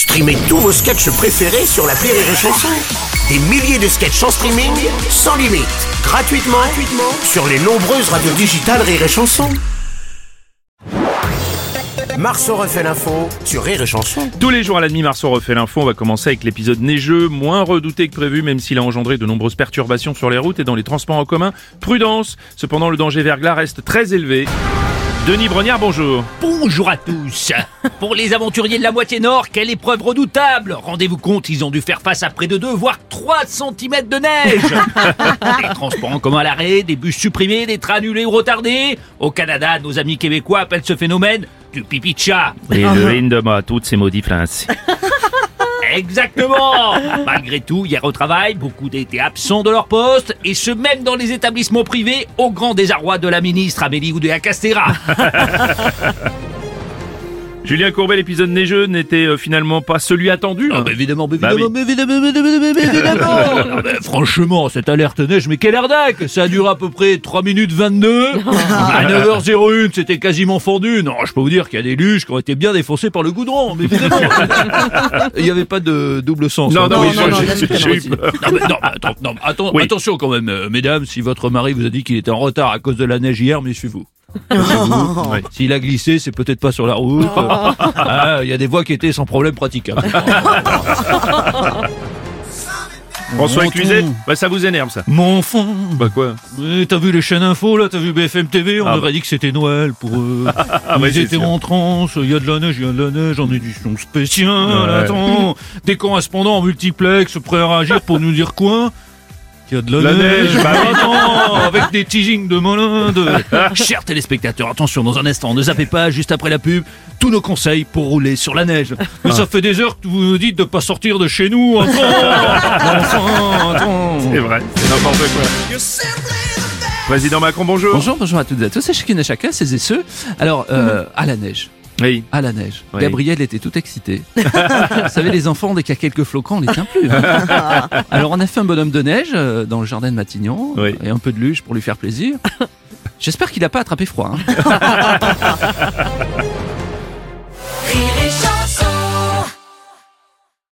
Streamez tous vos sketchs préférés sur la Rire et Chanson. Des milliers de sketchs en streaming, sans limite, gratuitement, gratuitement sur les nombreuses radios digitales Rire et Chanson. Marceau refait l'info sur Rire et Chanson. Tous les jours à la demi, Marceau refait l'info. On va commencer avec l'épisode neigeux, moins redouté que prévu, même s'il a engendré de nombreuses perturbations sur les routes et dans les transports en commun. Prudence Cependant, le danger verglas reste très élevé. Denis Brognard, bonjour. Bonjour à tous. Pour les aventuriers de la moitié nord, quelle épreuve redoutable Rendez-vous compte, ils ont dû faire face à près de 2 voire 3 cm de neige Des transports en commun à l'arrêt, des bus supprimés, des trains annulés ou retardés. Au Canada, nos amis québécois appellent ce phénomène du pipi de chat. Et le in de moi, toutes ces maudites France. Exactement Malgré tout, hier au travail, beaucoup étaient absents de leur poste, et ce même dans les établissements privés, au grand désarroi de la ministre Amélie Oudéa-Castéra. Julien Courbet, l'épisode neigeux n'était euh, finalement pas celui attendu. Ah, hein. bah, évidemment, mais Bah évidemment, oui. mais évidemment, mais évidemment, mais évidemment. Non, mais franchement, cette alerte neige, mais quelle arnaque Ça a duré à peu près 3 minutes 22. à 9h01, c'était quasiment fondu. Non, je peux vous dire qu'il y a des luges qui ont été bien défoncées par le goudron, mais évidemment. Il n'y avait pas de double sens. Non, hein. non, Non, non, j'ai- non, j'ai eu peur. non, mais, non, mais attends, non, mais attends- Oui. attention quand même, euh, mesdames, si votre mari vous a dit qu'il était en retard à cause de la neige hier, méfiez-vous. Ouais. S'il a glissé, c'est peut-être pas sur la route. Ah, Il y a des voies qui étaient sans problème praticables. François Mon Cluzet, ton. bah, ça vous énerve ça. Mon enfant, Bah quoi T'as vu les chaînes info là, t'as vu BFM TV, on Ah. aurait dit que c'était Noël pour eux. Ah ouais, Ils c'est étaient sûr. en transe, il y a de la neige, il y a de la neige en édition spéciale, Ouais. attends, des correspondants en multiplex prêts à réagir pour nous dire quoi? Qu'il y a de la, La neige, bah oui. Attends, avec des teasings de malins, de... Chers téléspectateurs, attention, dans un instant, ne zappez pas, juste après la pub, tous nos conseils pour rouler sur la neige. Mais ça fait des heures que vous nous dites de pas sortir de chez nous, attends, enfin, attends. C'est vrai, c'est n'importe quoi. Président Macron, bonjour. Bonjour, bonjour à toutes et à tous, c'est chacune et chacun, ces et ceux. Alors, euh, à la neige, Oui. à la neige. Oui. Gabriel était tout excité. Vous savez, les enfants, dès qu'il y a quelques flocons, on les tient plus. hein. Alors, on a fait un bonhomme de neige euh, dans le jardin de Matignon, Oui. et un peu de luge pour lui faire plaisir. J'espère qu'il n'a pas attrapé froid. hein.